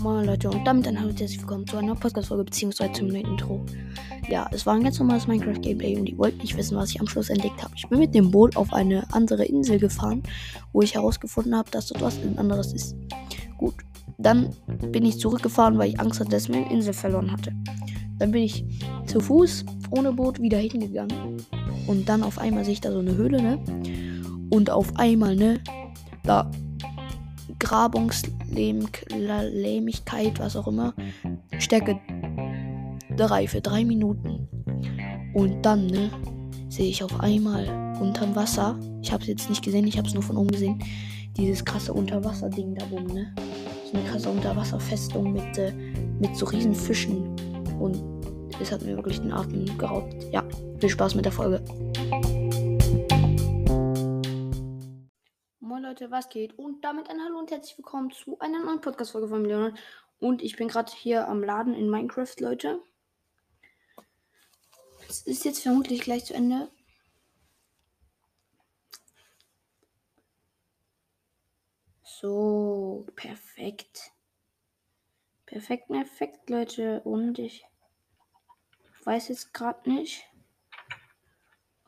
Moin Leute und damit ein hallo herzlich willkommen zu einer Podcast-Folge beziehungsweise zum neuen Intro. Ja, es war ein ganz normales Minecraft-Gameplay und ihr wollt nicht wissen, was ich am Schluss entdeckt habe. Ich bin mit dem Boot auf eine andere Insel gefahren, wo ich herausgefunden habe, dass dort was anderes ist. Gut, dann bin ich zurückgefahren, weil ich Angst hatte, dass ich meine Insel verloren hatte. Dann bin ich zu Fuß ohne Boot wieder hingegangen und dann auf einmal sehe ich da so eine Höhle, ne? Und auf einmal, ne? Da Grabungslähmigkeit, was auch immer. Stärke 3 für 3 Minuten. Und dann, ne, sehe ich auf einmal unterm Wasser. Ich habe es jetzt nicht gesehen, ich habe es nur von oben gesehen. Dieses krasse Unterwasser-Ding da oben, ne? So eine krasse Unterwasserfestung mit, äh, mit so riesen Fischen. Und es hat mir wirklich den Atem geraubt. Ja, viel Spaß mit der Folge. Leute, was geht? Und damit ein Hallo und herzlich willkommen zu einer neuen Podcast-Folge von Millionen. Und ich bin gerade hier am Laden in Minecraft, Leute. Es ist jetzt vermutlich gleich zu Ende. So, perfekt. Perfekt, perfekt, Leute. Und ich weiß jetzt gerade nicht,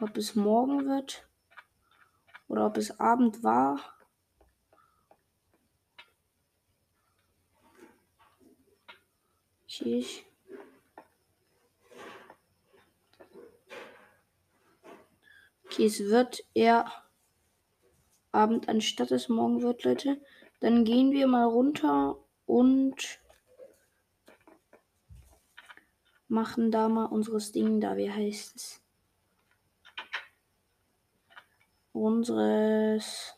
ob es morgen wird oder ob es Abend war. Ich. Okay, es wird eher Abend, anstatt es morgen wird, Leute. Dann gehen wir mal runter und machen da mal unseres Ding da. Wie heißt es? Unseres.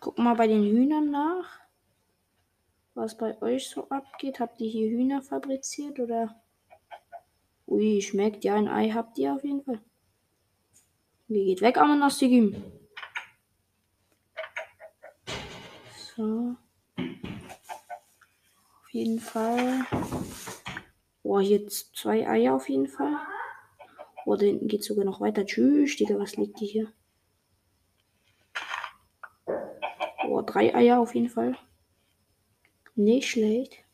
Guck mal bei den Hühnern nach, was bei euch so abgeht. Habt ihr hier Hühner fabriziert oder? Ui, schmeckt. Ja, ein Ei habt ihr auf jeden Fall. Wie geht weg, Amanastigim? So. Auf jeden Fall. Boah, hier zwei Eier auf jeden Fall. Boah, da hinten geht sogar noch weiter. Tschüss, Digga, was liegt hier? Boah, drei Eier auf jeden Fall. Nicht schlecht.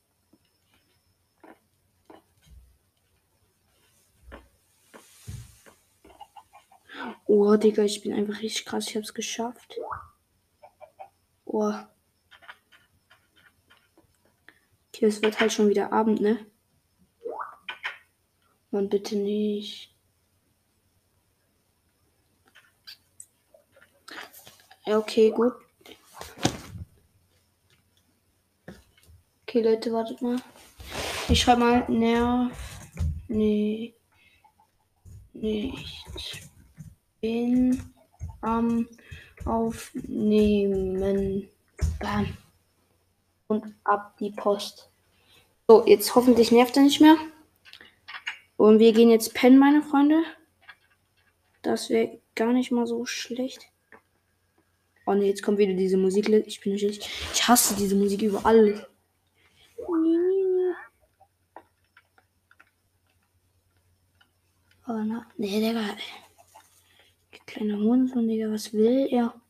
Oh, Digga, ich bin einfach richtig krass. Ich hab's geschafft. Oh. Okay, es wird halt schon wieder Abend, ne? Mann, bitte nicht. Okay, gut. Okay, Leute, wartet mal. Ich schreibe mal Nerv. Nee. Nicht. Bin am Aufnehmen. Bam. Und ab die Post. So, jetzt hoffentlich nervt er nicht mehr. Und wir gehen jetzt pennen, meine Freunde. Das wäre gar nicht mal so schlecht. Oh ne, jetzt kommt wieder diese Musik. Ich bin natürlich. Ich hasse diese Musik über Oh na. Nee, Digga. Kleiner Hund, Digga, was will er?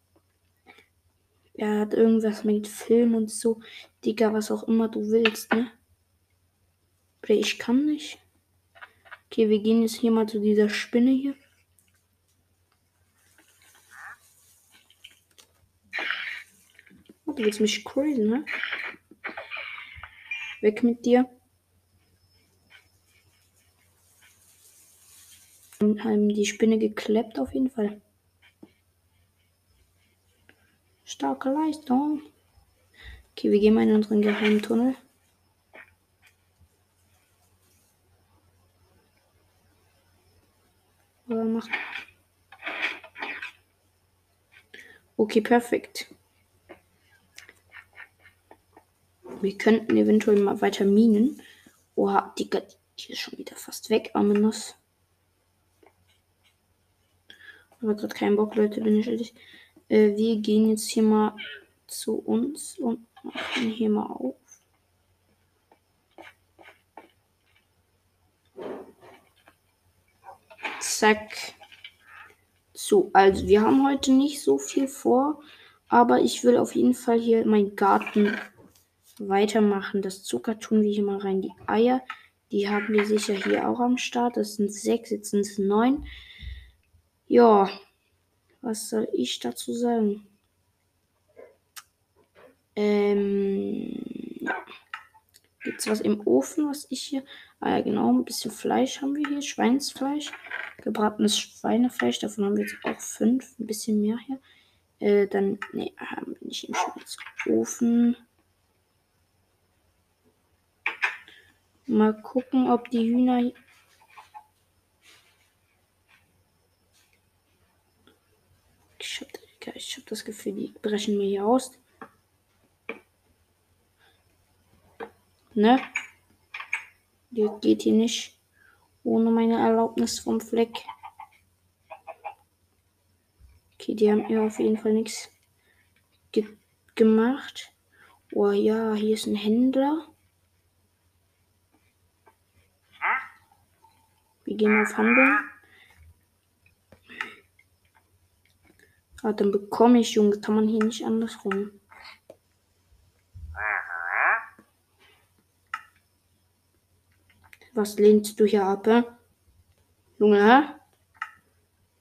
Er hat irgendwas mit Film und so. Digga, was auch immer du willst, ne? Ich kann nicht. Okay, wir gehen jetzt hier mal zu dieser Spinne hier. Oh, du willst mich crazy, ne? Weg mit dir. Haben die Spinne gekleppt auf jeden Fall. Starke Leistung. Okay, wir gehen mal in unseren geheimen Tunnel. Okay, perfekt. Wir könnten eventuell mal weiter minen. Oha, Digga, die ist schon wieder fast weg, Aminos. Aber gerade keinen Bock, Leute, bin ich ehrlich. Äh, wir gehen jetzt hier mal zu uns und machen hier mal auf. Zack. So, also wir haben heute nicht so viel vor, aber ich will auf jeden Fall hier meinen Garten weitermachen. Das Zucker tun wir hier mal rein. Die Eier, die haben wir sicher hier auch am Start. Das sind sechs, jetzt sind es neun. Ja, was soll ich dazu sagen? Ähm, ja. Gibt es was im Ofen, was ich hier. Ah ja, genau, ein bisschen Fleisch haben wir hier. Schweinsfleisch. Gebratenes Schweinefleisch. Davon haben wir jetzt auch fünf. Ein bisschen mehr hier. Äh, dann, ne, haben wir nicht im Schmelzofen. Mal gucken, ob die Hühner. Ich habe hab das Gefühl, die brechen mir hier aus. Ne? Die geht hier nicht ohne meine Erlaubnis vom Fleck. Okay, die haben hier auf jeden Fall nichts ge gemacht. Oh ja, hier ist ein Händler. Wir gehen auf Handeln. Ah, dann bekomme ich, Junge. Kann man hier nicht andersrum. Was lehnst du hier ab, hä? Junge, hä?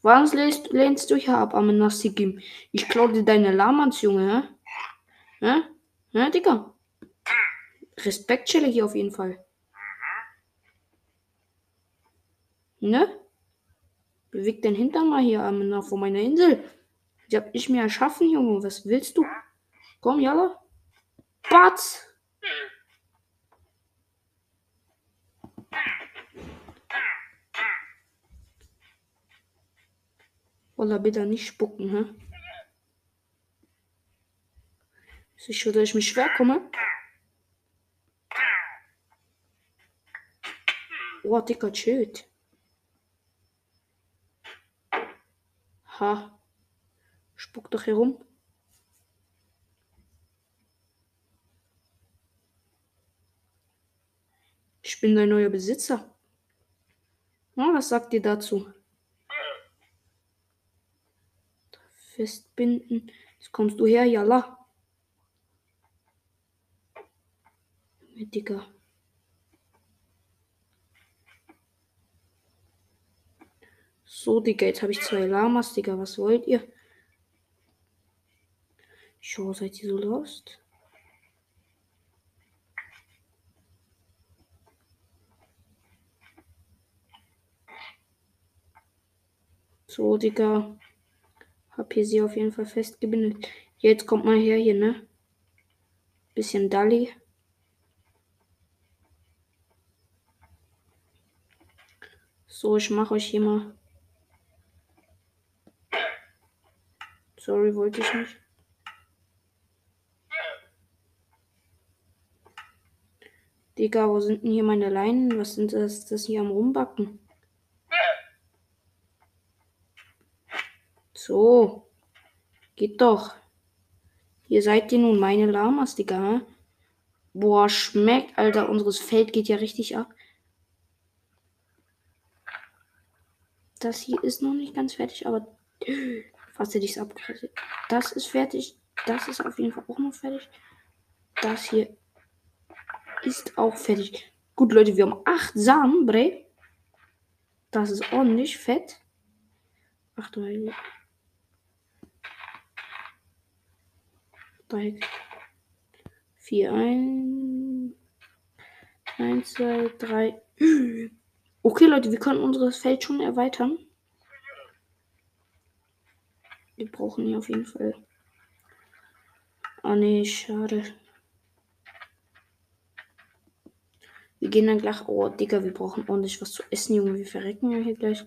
Was lehnst, lehnst du hier ab, Amenasigim? Ich klau dir deine Lamans, Junge, hä? Hä? Hä, Digga? Respektstelle hier auf jeden Fall. Ne? Beweg den Hintern mal hier Amena vor meiner Insel. Die hab ich mir erschaffen, Junge. Was willst du? Komm, Jalla. Batz! Oder bitte nicht spucken, hä? Ist sicher, dass ich mich schwer komme? Oh, dicker Schild. Ha. Spuck doch herum. Ich bin dein neuer Besitzer. Na, was sagt ihr dazu? Festbinden. Jetzt kommst du her, Jalla. Digga. So, Digga, jetzt habe ich zwei Lamas, Digga. Was wollt ihr? Schon seid ihr so lost? So, Digga. Hab hier sie auf jeden Fall festgebindet. Jetzt kommt mal her hier, ne? Bisschen Dalli. So, ich mache euch hier mal Sorry, wollte ich nicht. Digga, wo sind denn hier meine Leinen? Was sind das, das hier am Rumbacken? So. Geht doch. Hier seid ihr nun meine Lamas, Digga. Boah, schmeckt, Alter. Unseres Feld geht ja richtig ab. Das hier ist noch nicht ganz fertig, aber Fast hätte ich es abgerastet. Das ist fertig. Das ist auf jeden Fall auch noch fertig. Das hier ist auch fertig. Gut, Leute, wir haben 8 Samen, Bre. Das ist ordentlich fett. Ach du Heilige. Dreieck. 4, 1, 1, 2, 3. Okay, Leute, wir können unser Feld schon erweitern. Wir brauchen hier auf jeden Fall. Ah ne, schade. Wir gehen dann gleich. Oh, Digga, wir brauchen ordentlich was zu essen, Junge. Wir verrecken ja hier gleich.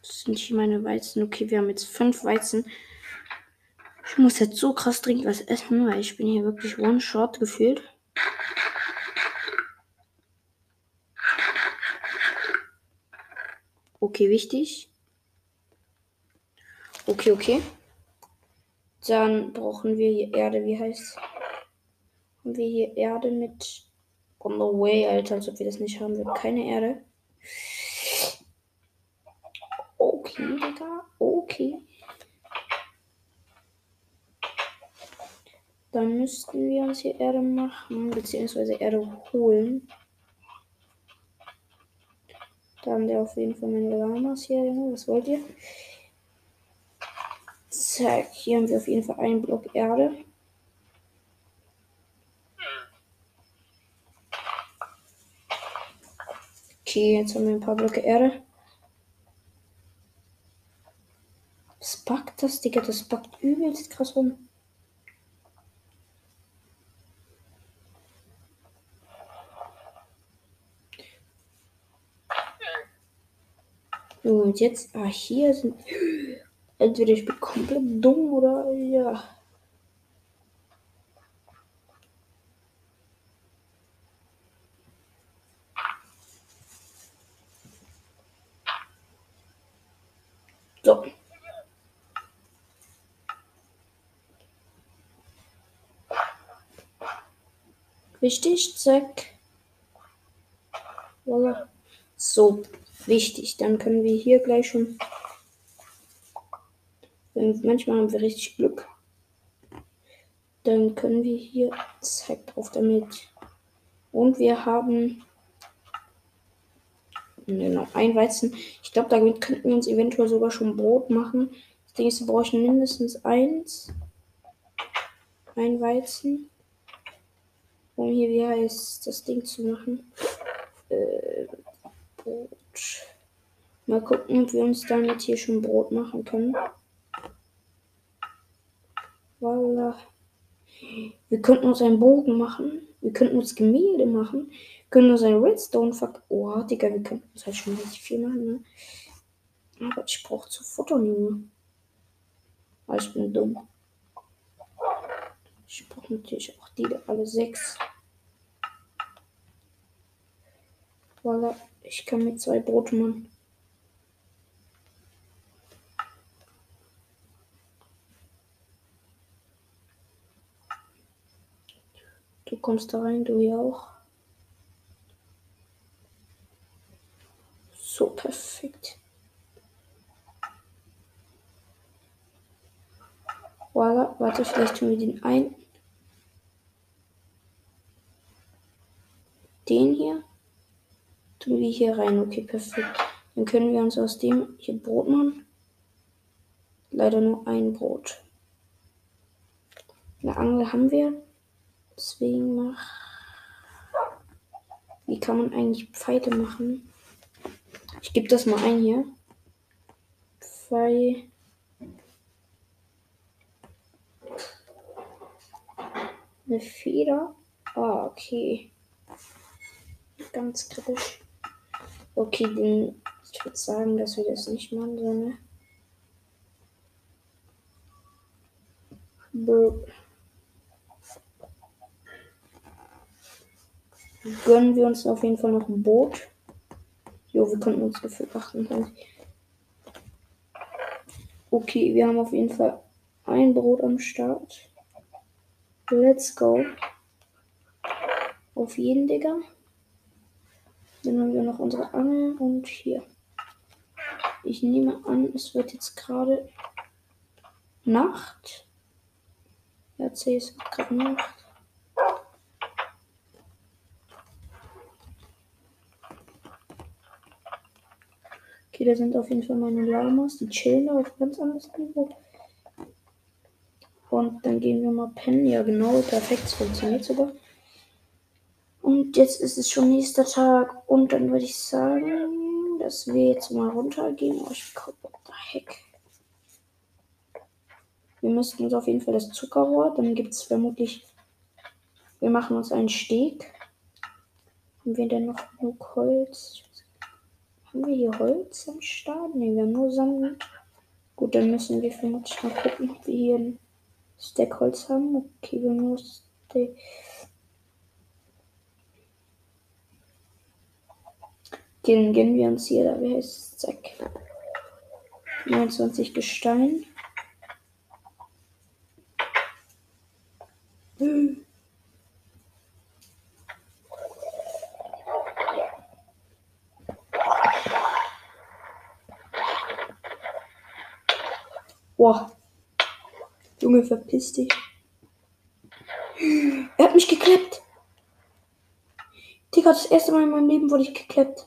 Das sind hier meine Weizen. Okay, wir haben jetzt fünf Weizen. Ich muss jetzt so krass dringend was essen, weil ich bin hier wirklich one-shot gefühlt. Okay, wichtig. Okay, okay. Dann brauchen wir hier Erde, wie heißt Haben wir hier Erde mit On the way, Alter, als ob wir das nicht haben. Wir haben keine Erde. Okay, Digga. Okay. Dann müssten wir uns hier Erde machen, beziehungsweise Erde holen. Da haben wir auf jeden Fall meine Lamas hier, Junge. Was wollt ihr? Zack, hier haben wir auf jeden Fall einen Block Erde. Okay, jetzt haben wir ein paar Blöcke Erde. Was packt das, Digga? Das packt übelst krass rum. Und jetzt, ah, hier sind. Entweder ich bin komplett dumm oder ja. So. Wichtig, zack. Voila. So, wichtig. Dann können wir hier gleich schon. Wenn, manchmal haben wir richtig Glück. Dann können wir hier. Zack, drauf damit. Und wir haben. Genau, ein Weizen. Ich glaube, damit könnten wir uns eventuell sogar schon Brot machen. Das Ding ist, wir brauchen mindestens eins. Ein Weizen. Um hier, wie heißt das Ding zu machen. Äh, Brot. Mal gucken, ob wir uns damit hier schon Brot machen können. Voila. Wir könnten uns einen Bogen machen. Wir könnten uns Gemälde machen. Wir können uns einen Redstone ver... Oh, Digga, wir könnten uns halt schon richtig viel machen, ne? Aber ich brauche zu futtern, Junge. Aber ich bin dumm. Ich brauche natürlich auch die alle sechs. Voila. Ich kann mit zwei Brote machen. Du kommst da rein, du hier auch. So perfekt. Voila, warte, vielleicht tun wir den ein. Den hier tun wir hier rein. Okay, perfekt. Dann können wir uns aus dem hier Brot machen. Leider nur ein Brot. Eine Angel haben wir. Deswegen mach. Wie kann man eigentlich Pfeile machen? Ich gebe das mal ein hier. Pfeil. Eine Feder. Ah, okay. Ganz kritisch. Okay, den, ich würde sagen, dass wir das nicht machen, sondern. Bro. Gönnen wir uns auf jeden Fall noch ein Boot. Jo, wir konnten uns gefühlt 28. Okay, wir haben auf jeden Fall ein Brot am Start. Let's go. Auf jeden, Digga. Dann haben wir noch unsere Angel und hier. Ich nehme an, es wird jetzt gerade Nacht. Ja, C ist gerade Nacht. Da sind auf jeden Fall meine Lamas. Die chillen auf ganz anderes Niveau. Und dann gehen wir mal pennen. Ja, genau, perfekt. Es funktioniert sogar. Und jetzt ist es schon nächster Tag. Und dann würde ich sagen, dass wir jetzt mal runtergehen. Oh, ich guck, what the heck. Wir müssten uns auf jeden Fall das Zuckerrohr. Dann gibt es vermutlich. Wir machen uns einen Steg. Haben wir denn noch genug Holz? Haben wir hier Holz am Start? Ne, wir haben nur Sand. Gut, dann müssen wir vermutlich mal gucken, ob wir hier ein Stack Holz haben. Okay, wir müssen. Den gönnen wir uns hier, da wäre es, zack. 29 Gestein. Boah. Junge, verpiss dich. Er hat mich geklappt. Digga, das erste Mal in meinem Leben wurde ich geklappt.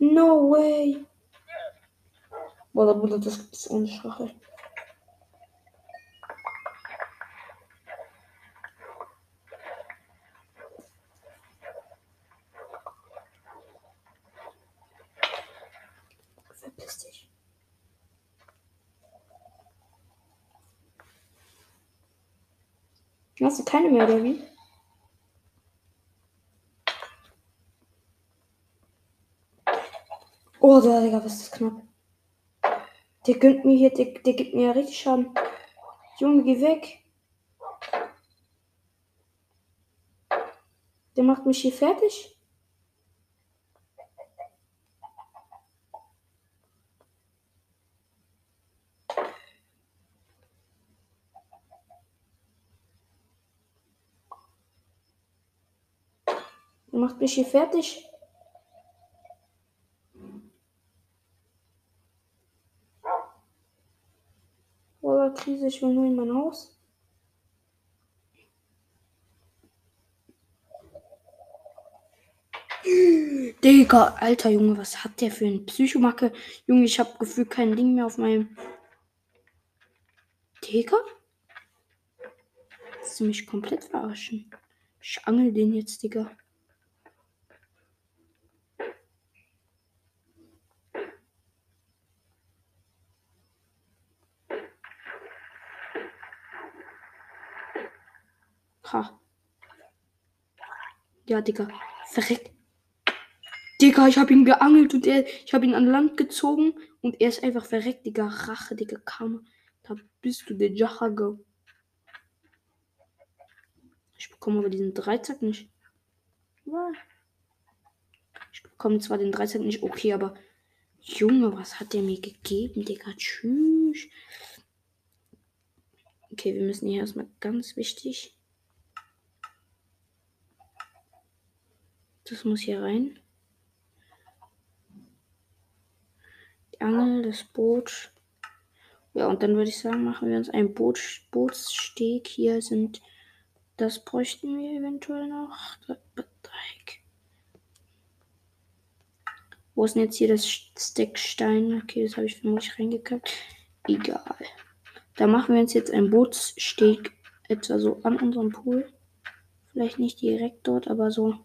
No way. Boah, Bruder, das ist eine Schrache. Verpiss dich. Hast du keine mehr, oder wie? Oh, der, Digga, was ist das knapp? Der gönnt mir hier, der, der gibt mir ja richtig Schaden. Junge, geh weg. Der macht mich hier fertig. Macht mich hier fertig. Voller Krise, ich will nur in mein Haus. Digga, alter Junge, was hat der für ein Psychomacke? Junge, ich hab gefühlt kein Ding mehr auf meinem. Digga? Willst du mich komplett verarschen? Ich angel den jetzt, Digga. Ha. Ja, Digga. Verreckt. Digga, ich hab ihn geangelt und er, ich hab ihn an Land gezogen und er ist einfach verreckt, Digga. Rache, Digga, Karma. Da bist du der Jahago. Ich bekomme aber diesen Dreizack nicht. Ich bekomme zwar den Dreizack nicht, okay, aber Junge, was hat der mir gegeben, Digga? Tschüss. Okay, wir müssen hier erstmal ganz wichtig Das muss hier rein. Die Angel, das Boot. Ja, und dann würde ich sagen, machen wir uns einen Boot, Bootssteg. Hier sind. Das bräuchten wir eventuell noch. Dreieck. Wo ist denn jetzt hier das Steckstein? Okay, das habe ich vermutlich reingekackt. Egal. Da machen wir uns jetzt einen Bootssteg etwa so an unserem Pool. Vielleicht nicht direkt dort, aber so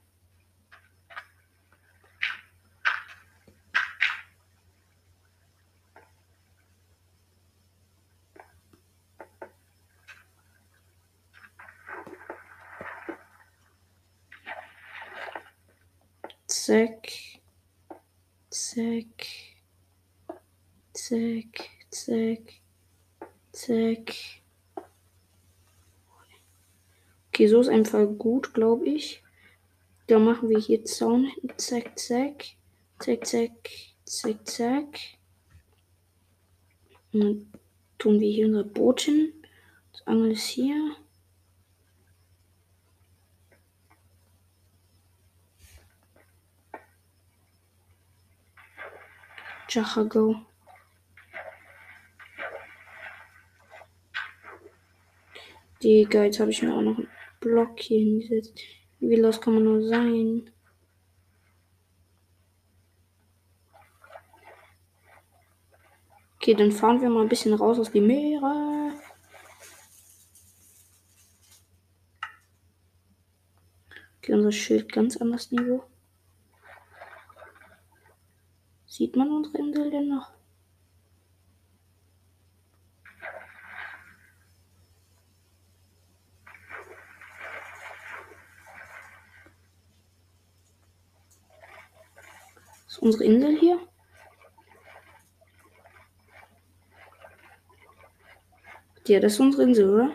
Zack. Zack. Zack. Zack. Okay, so ist einfach gut, glaube ich. Da machen wir hier Zaun. Zack, zack. Zack, zack. Zack, zack. Und dann tun wir hier unser Boot hin. Das Angel ist hier. Jachago. Digga, jetzt habe ich mir auch noch einen Block hier hingesetzt. Wie los kann man nur sein? Okay, dann fahren wir mal ein bisschen raus aus die Meere. Okay, unser Schild ganz anders Niveau. Sieht man unsere Insel denn noch? Unsere Insel hier. Ja, das ist unsere Insel, oder?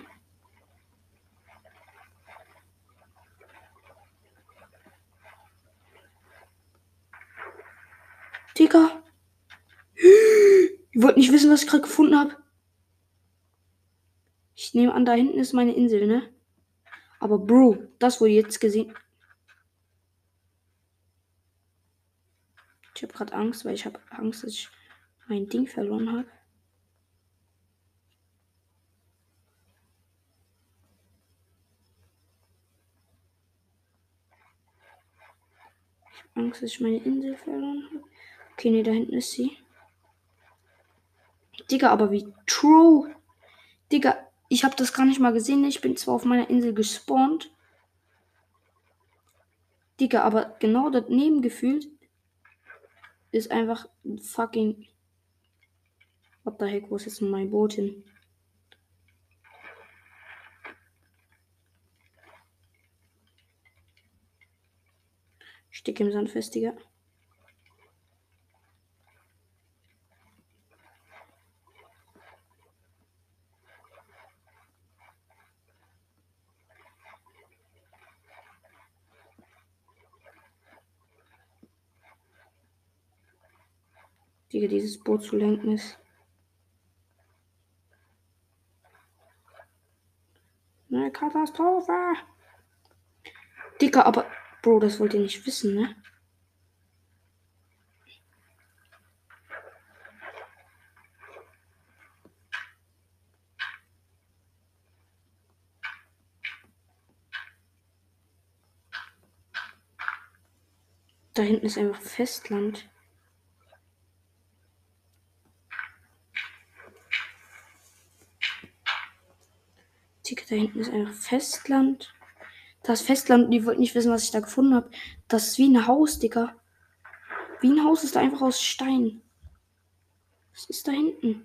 Digga. Ihr wollt nicht wissen, was ich gerade gefunden habe. Ich nehme an, da hinten ist meine Insel, ne? Aber Bro, das wurde jetzt gesehen. Ich habe gerade Angst, weil ich habe Angst, dass ich mein Ding verloren habe. Angst, dass ich meine Insel verloren habe. Okay, nee, da hinten ist sie. Digga, aber wie true. Digga, ich habe das gar nicht mal gesehen. Ich bin zwar auf meiner Insel gespawnt. Digga, aber genau daneben gefühlt ist einfach ein fucking. What the heck, wo ist jetzt mein Boot hin? Stick im Sand fest, Digga. Digga, dieses Boot zu lenken ist. Eine Katastrophe. Digga, aber Bro, das wollt ihr nicht wissen, ne? Da hinten ist einfach Festland. Da hinten ist einfach Festland. Das Festland, die wollten nicht wissen, was ich da gefunden habe. Das ist wie ein Haus, Digga. Wie ein Haus ist da einfach aus Stein. Was ist da hinten?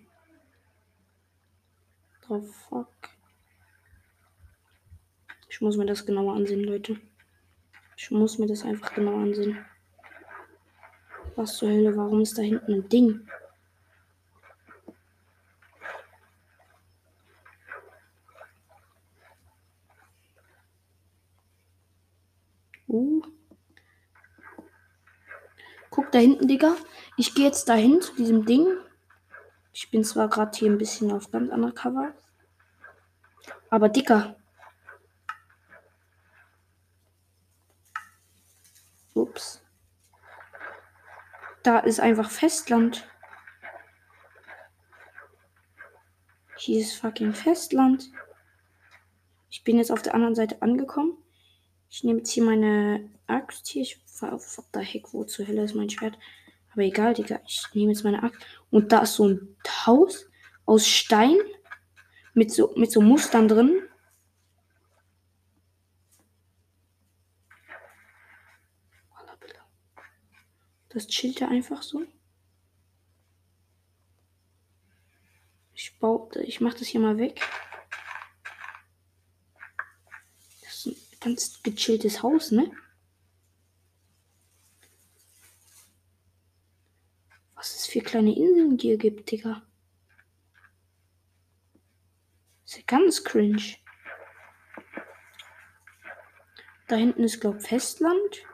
The fuck? Ich muss mir das genauer ansehen, Leute. Ich muss mir das einfach genauer ansehen. Was zur Hölle, warum ist da hinten ein Ding? Uh. Guck da hinten, Digga. Ich gehe jetzt dahin zu diesem Ding. Ich bin zwar gerade hier ein bisschen auf ganz anderer Cover. Aber Digga. Ups. Da ist einfach Festland. Hier ist fucking Festland. Ich bin jetzt auf der anderen Seite angekommen. Ich nehme jetzt hier meine Axt hier. Ich auf der Heck, wo zur Hölle ist mein Schwert. Aber egal, Digga. Ich nehme jetzt meine Axt. Und da ist so ein Haus aus Stein mit so, mit so Mustern drin. Das chillt er einfach so. Ich baue, ich mache das hier mal weg. ganz gechilltes Haus, ne? Für kleine Inseln hier gibt, Digga. ist ja ganz cringe. Da hinten ist, glaub Festland.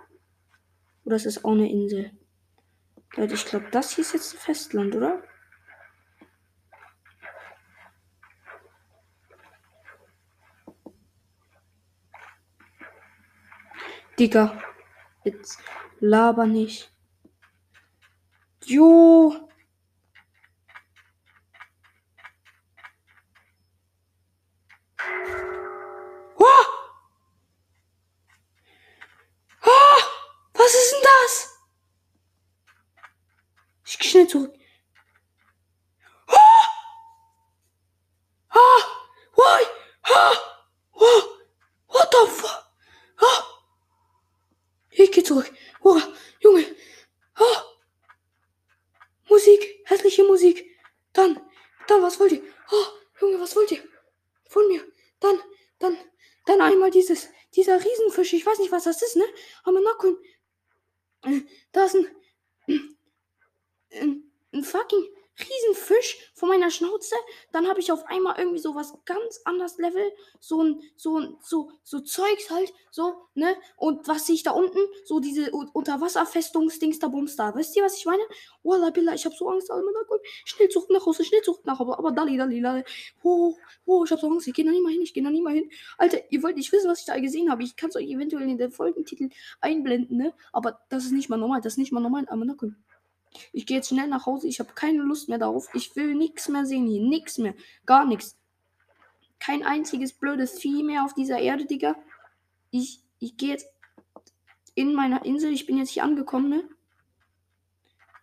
Oder ist das auch eine Insel? Leute, ich glaube, das hier ist jetzt ein Festland, oder? Digga. Jetzt laber nicht. Jo. Oh! Oh! Was ist denn das? Ich geh schnell zurück. zurück. Oh, Junge. Oh. Musik, hässliche Musik. Dann, dann, was wollt ihr? Oh, Junge, was wollt ihr? Von mir. Dann, dann, dann einmal dieses, dieser Riesenfisch. Ich weiß nicht, was das ist, ne? Aber Nacken. Äh, da ist ein, ein, ein fucking Riesenfisch vor meiner Schnauze. Dann habe ich auf einmal irgendwie so was ganz anderes Level. So ein, so ein, so, so Zeugs halt. So, ne? Und was sehe ich da unten? So diese Unterwasserfestungsdings da Bums da. Wisst ihr, was ich meine? Wallah, Billah, ich habe so Angst. Schnell zurück nach Hause, schnell zurück nach Hause. Aber Dali, Dali, Dali. Oh, oh, ich habe so Angst. Ich gehe da nie mal hin, ich gehe da nie mal hin. Alter, ihr wollt nicht wissen, was ich da gesehen habe. Ich kann es euch eventuell in den Folgentitel einblenden, ne? Aber das ist nicht mal normal. Das ist nicht mal normal. Aber. Ich gehe jetzt schnell nach Hause. Ich habe keine Lust mehr darauf. Ich will nichts mehr sehen hier. Nichts mehr. Gar nichts. Kein einziges blödes Vieh mehr auf dieser Erde, Digga. Ich, ich gehe jetzt in meiner Insel. Ich bin jetzt hier angekommen, ne?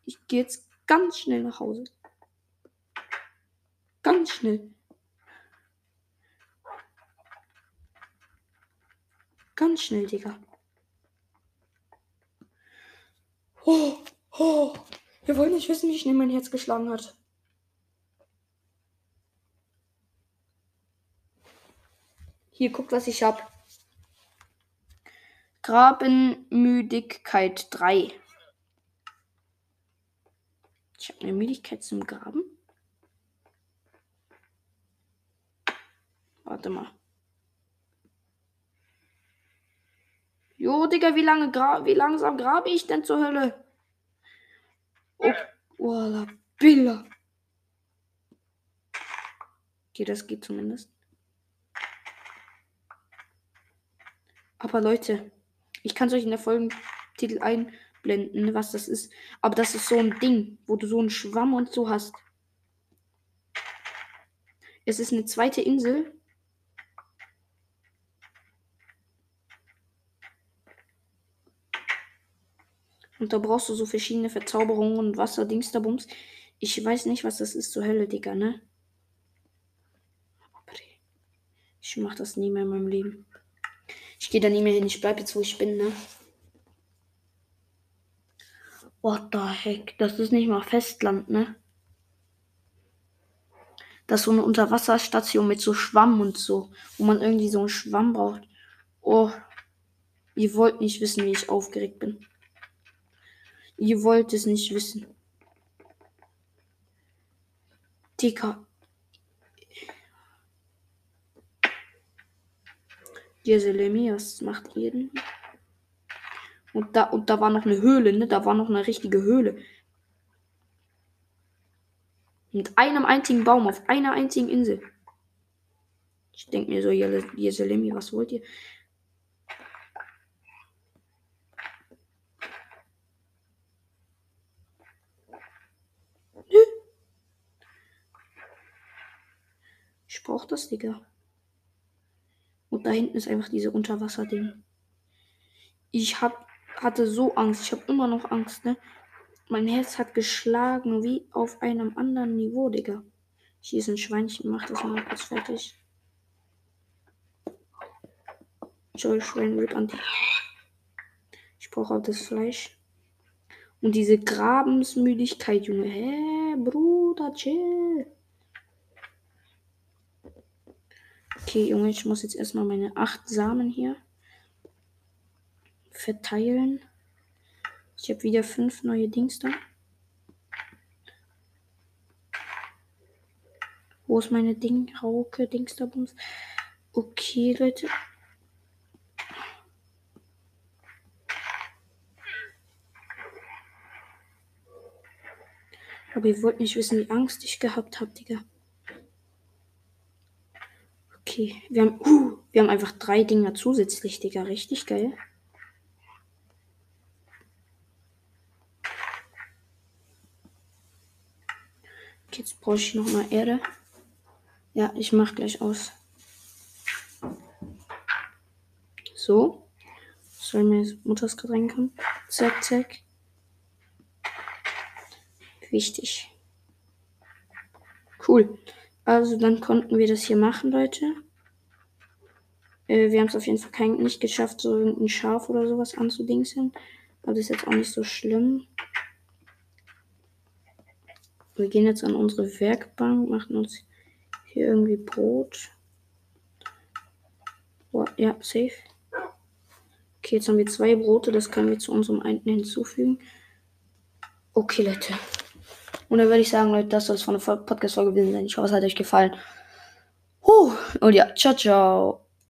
Ich gehe jetzt ganz schnell nach Hause. Ganz schnell. Ganz schnell, Digga. Oh, oh. Wir wollen nicht wissen, wie schnell mein Herz geschlagen hat. Hier, guckt, was ich habe. Grabenmüdigkeit 3. Ich habe eine Müdigkeit zum Graben. Warte mal. Jo, Digga, wie lange gra wie langsam grabe ich denn zur Hölle? Oh, oh la Billa. Okay, das geht zumindest. Aber Leute, ich kann es euch in der Folgentitel einblenden, was das ist. Aber das ist so ein Ding, wo du so einen Schwamm und so hast. Es ist eine zweite Insel. Und da brauchst du so verschiedene Verzauberungen und Wasserdingsterbums. Ich weiß nicht, was das ist zur Hölle, Digga, ne? Ich mach das nie mehr in meinem Leben. Ich gehe da nie mehr hin. Ich bleib jetzt, wo ich bin, ne? What the heck? Das ist nicht mal Festland, ne? Das ist so eine Unterwasserstation mit so Schwamm und so, wo man irgendwie so einen Schwamm braucht. Oh, ihr wollt nicht wissen, wie ich aufgeregt bin. Ihr wollt es nicht wissen. Dicker. Jeselemias macht jeden. Und da, und da war noch eine Höhle, ne? Da war noch eine richtige Höhle. Mit einem einzigen Baum auf einer einzigen Insel. Ich denke mir so, Jeselemi, was wollt ihr? Ich brauch das, Digga. Und da hinten ist einfach diese Unterwasserding. Ich hab, hatte so Angst. Ich habe immer noch Angst, ne? Mein Herz hat geschlagen wie auf einem anderen Niveau, Digga. Hier ist ein Schweinchen. Mach das mal kurz fertig. Joy Schwein wird an die. Ich brauche auch das Fleisch. Und diese Grabensmüdigkeit, Junge. Hä, Bruder, chill. Okay, Junge, ich muss jetzt erstmal meine acht Samen hier verteilen. Ich habe wieder fünf neue Dings da. Wo ist meine Ding? Da Bums. Okay, Leute. Aber ihr wollt nicht wissen, wie Angst ich gehabt habe, Digga. Okay, wir haben, uh, wir haben einfach drei Dinger zusätzlich, Digga. Richtig geil. Okay, jetzt brauche ich noch mal Erde. Ja, ich mache gleich aus. So. Soll mir Mutters gerade reinkommen. Zack, zack. Wichtig. Cool. Also dann konnten wir das hier machen, Leute. Äh, wir haben es auf jeden Fall kein, nicht geschafft, so ein Schaf oder sowas anzudingsen. Aber das ist jetzt auch nicht so schlimm. Wir gehen jetzt an unsere Werkbank, machen uns hier irgendwie Brot. Oh, ja, safe. Okay, jetzt haben wir zwei Brote, das können wir zu unserem einen hinzufügen. Okay, Leute. Und dann würde ich sagen, Leute, das soll es von der Podcast-Folge gewesen sein. Ich hoffe, es hat euch gefallen. Huh. Und ja, ciao, ciao.